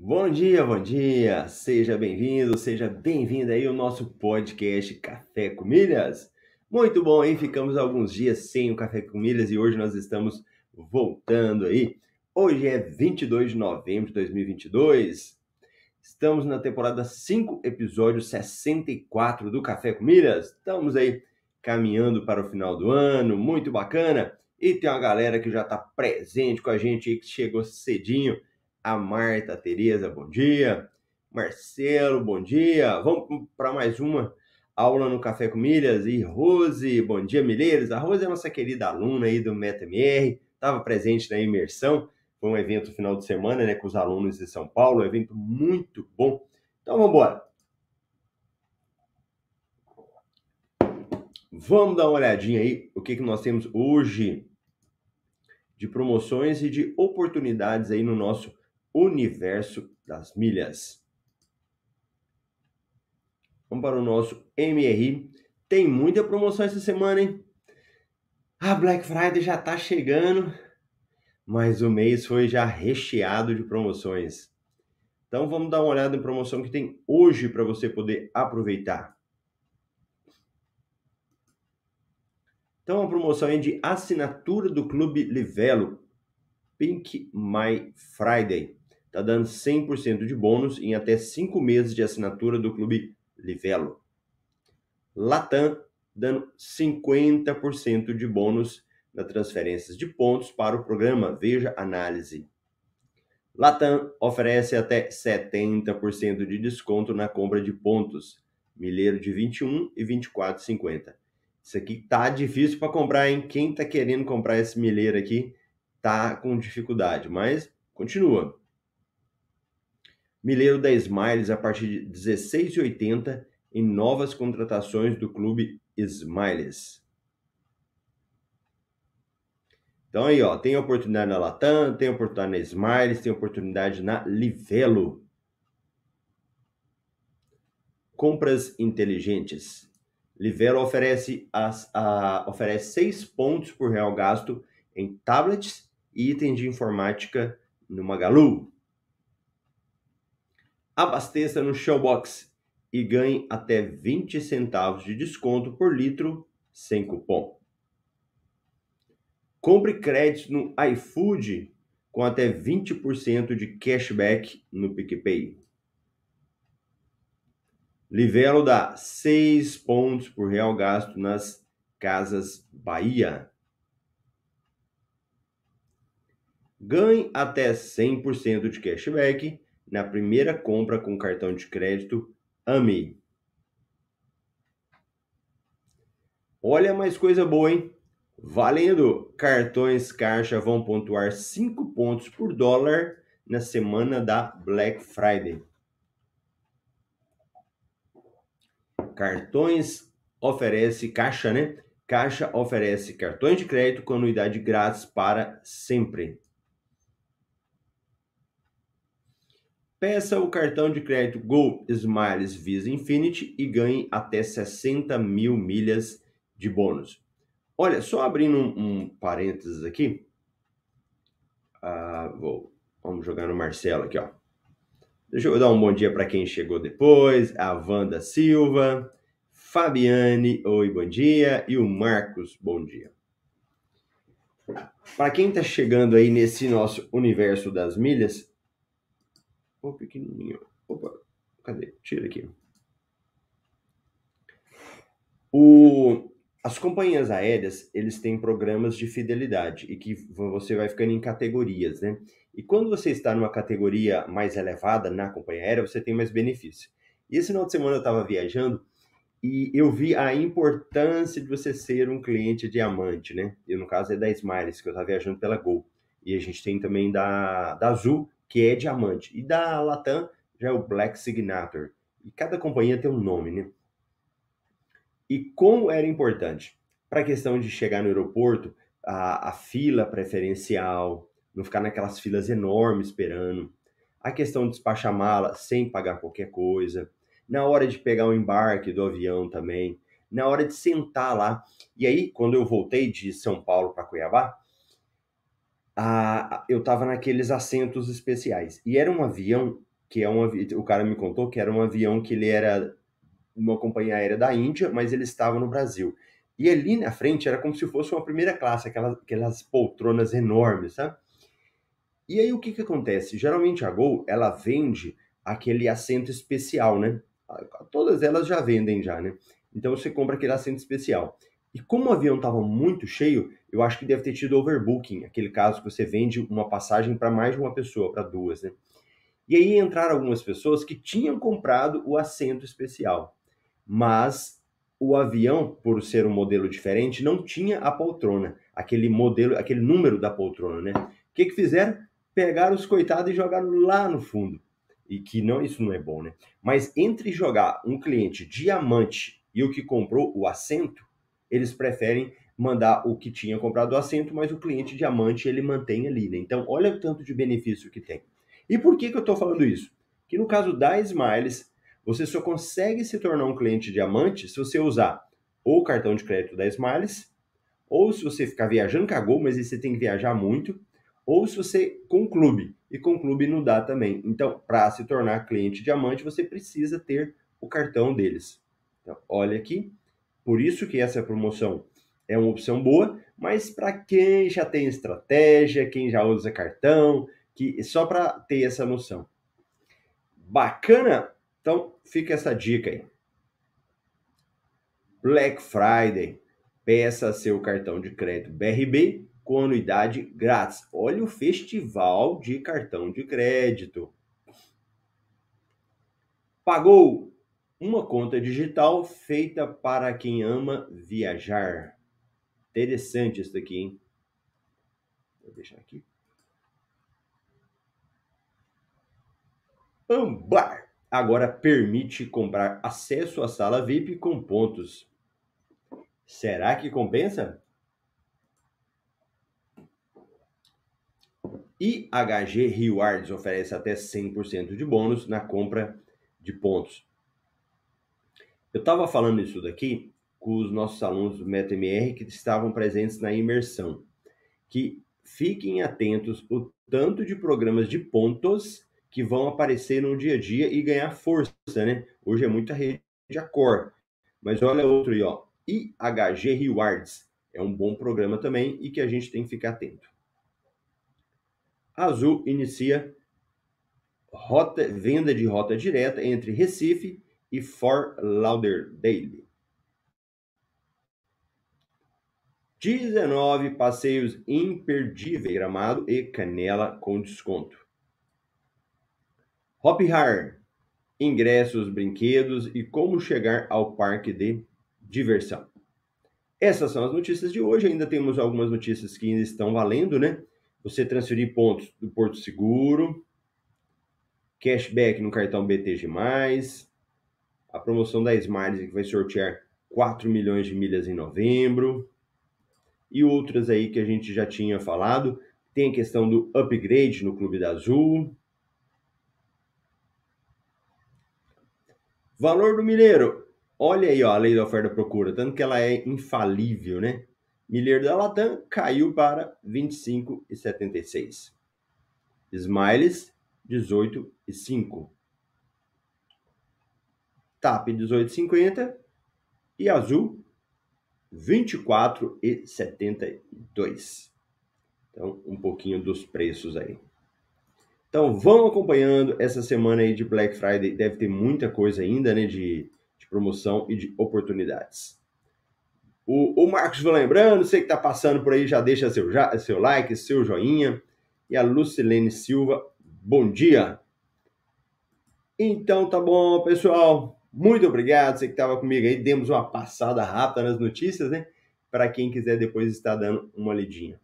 Bom dia, bom dia! Seja bem-vindo, seja bem-vinda aí ao nosso podcast Café com Milhas. Muito bom, hein? Ficamos alguns dias sem o Café com Milhas e hoje nós estamos voltando aí. Hoje é 22 de novembro de 2022. Estamos na temporada 5, episódio 64 do Café com Milhas. Estamos aí caminhando para o final do ano, muito bacana. E tem uma galera que já está presente com a gente aí, que chegou cedinho a Marta, a Tereza, bom dia. Marcelo, bom dia. Vamos para mais uma aula no Café com Milhas. E Rose, bom dia, Milheiros. A Rose é nossa querida aluna aí do MetaMR, estava presente na imersão. Foi um evento final de semana, né, com os alunos de São Paulo, um evento muito bom. Então vamos embora. Vamos dar uma olhadinha aí o que, que nós temos hoje de promoções e de oportunidades aí no nosso universo das milhas. Vamos para o nosso MRI. Tem muita promoção essa semana, hein? A Black Friday já está chegando, mas o mês foi já recheado de promoções. Então vamos dar uma olhada em promoção que tem hoje para você poder aproveitar. Então a promoção é de assinatura do Clube Livelo Pink My Friday está dando 100% de bônus em até 5 meses de assinatura do Clube Livelo. Latam dando 50% de bônus nas transferências de pontos para o programa Veja Análise. Latam oferece até 70% de desconto na compra de pontos, milheiro de 21 e 24,50. Isso aqui tá difícil para comprar, hein? Quem tá querendo comprar esse milheiro aqui tá com dificuldade, mas continua. Mileiro da Smiles a partir de 16,80 em novas contratações do clube Smiles. Então aí, ó, tem oportunidade na Latam, tem oportunidade na Smiles, tem oportunidade na Livelo. Compras inteligentes. Livelo oferece, as, a, oferece 6 pontos por real gasto em tablets e itens de informática no Magalu. Abasteça no Showbox e ganhe até 20 centavos de desconto por litro sem cupom. Compre crédito no iFood com até 20% de cashback no PicPay. Livelo dá 6 pontos por real gasto nas Casas Bahia. Ganhe até 100% de cashback na primeira compra com cartão de crédito AMI. Olha mais coisa boa, hein? Valendo! Cartões caixa vão pontuar 5 pontos por dólar na semana da Black Friday. Cartões oferece caixa, né? Caixa oferece cartões de crédito com anuidade grátis para sempre. Peça o cartão de crédito Go Smiles Visa Infinity e ganhe até 60 mil milhas de bônus. Olha, só abrindo um, um parênteses aqui. Ah, vou, vamos jogar no Marcelo aqui, ó. Deixa eu dar um bom dia para quem chegou depois. A Wanda Silva, Fabiane, oi, bom dia. E o Marcos, bom dia. Para quem está chegando aí nesse nosso universo das milhas, Ô, pequenininho. Opa, cadê? Tira aqui. O, as companhias aéreas, eles têm programas de fidelidade e que você vai ficando em categorias, né? E quando você está numa categoria mais elevada na companhia aérea, você tem mais benefício. E esse final de semana eu estava viajando e eu vi a importância de você ser um cliente diamante, né? E no caso é da Smiles, que eu estava viajando pela Gol. E a gente tem também da, da Azul, que é diamante. E da Latam já é o Black Signature. E cada companhia tem um nome, né? E como era importante? Para a questão de chegar no aeroporto, a, a fila preferencial, não ficar naquelas filas enormes esperando. A questão de despachar mala sem pagar qualquer coisa. Na hora de pegar o embarque do avião também. Na hora de sentar lá. E aí, quando eu voltei de São Paulo para Cuiabá, eu estava naqueles assentos especiais. E era um avião que é um o cara me contou que era um avião que ele era uma companhia aérea da Índia, mas ele estava no Brasil. E ali na frente era como se fosse uma primeira classe, aquelas, aquelas poltronas enormes, sabe? E aí o que que acontece? Geralmente a Gol, ela vende aquele assento especial, né? Todas elas já vendem já, né? Então você compra aquele assento especial. E como o avião estava muito cheio, eu acho que deve ter tido overbooking, aquele caso que você vende uma passagem para mais de uma pessoa, para duas, né? E aí entraram algumas pessoas que tinham comprado o assento especial, mas o avião, por ser um modelo diferente, não tinha a poltrona, aquele modelo, aquele número da poltrona, né? O que que fizeram? Pegaram os coitados e jogaram lá no fundo. E que não, isso não é bom, né? Mas entre jogar um cliente diamante e o que comprou o assento, eles preferem mandar o que tinha comprado o assento, mas o cliente diamante ele mantém ali, né? Então, olha o tanto de benefício que tem. E por que, que eu estou falando isso? Que no caso da Smiles, você só consegue se tornar um cliente diamante se você usar ou o cartão de crédito da Smiles, ou se você ficar viajando Gol, mas aí você tem que viajar muito, ou se você com clube, e com clube não dá também. Então, para se tornar cliente diamante, você precisa ter o cartão deles. Então, olha aqui, por isso que essa promoção é uma opção boa, mas para quem já tem estratégia, quem já usa cartão, que só para ter essa noção. Bacana? Então, fica essa dica aí. Black Friday. Peça seu cartão de crédito BRB com anuidade grátis. Olha o festival de cartão de crédito. Pagou uma conta digital feita para quem ama viajar. Interessante isso daqui, hein? Vou deixar aqui. Ambar agora permite comprar acesso à sala VIP com pontos. Será que compensa? IHG Rewards oferece até 100% de bônus na compra de pontos. Eu estava falando isso daqui com os nossos alunos do MetaMR que estavam presentes na imersão, que fiquem atentos o tanto de programas de pontos que vão aparecer no dia a dia e ganhar força, né? Hoje é muita rede a core, mas olha outro aí, ó, IHG Rewards, é um bom programa também e que a gente tem que ficar atento. Azul inicia rota, venda de rota direta entre Recife e Fort Lauderdale. 19 passeios imperdíveis, Gramado e Canela com desconto. Hop Hard, ingressos, brinquedos e como chegar ao parque de diversão. Essas são as notícias de hoje. Ainda temos algumas notícias que ainda estão valendo, né? Você transferir pontos do Porto Seguro, cashback no cartão BTG+, a promoção da Smiles que vai sortear 4 milhões de milhas em novembro e outras aí que a gente já tinha falado. Tem a questão do upgrade no Clube da Azul. Valor do milheiro. Olha aí ó, a lei da oferta procura, tanto que ela é infalível, né? Milheiro da Latam caiu para 25,76. Smiles, 18,5. TAP 18,50 e azul 24,72. Então, um pouquinho dos preços aí. Então vão acompanhando essa semana aí de Black Friday, deve ter muita coisa ainda, né, de, de promoção e de oportunidades. O, o Marcos vai lembrando, você que está passando por aí, já deixa seu, já, seu like, seu joinha. E a Lucilene Silva, bom dia. Então tá bom, pessoal. Muito obrigado. Você que estava comigo aí, demos uma passada rápida nas notícias, né? Para quem quiser depois estar dando uma lidinha.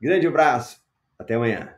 Grande abraço. Até amanhã.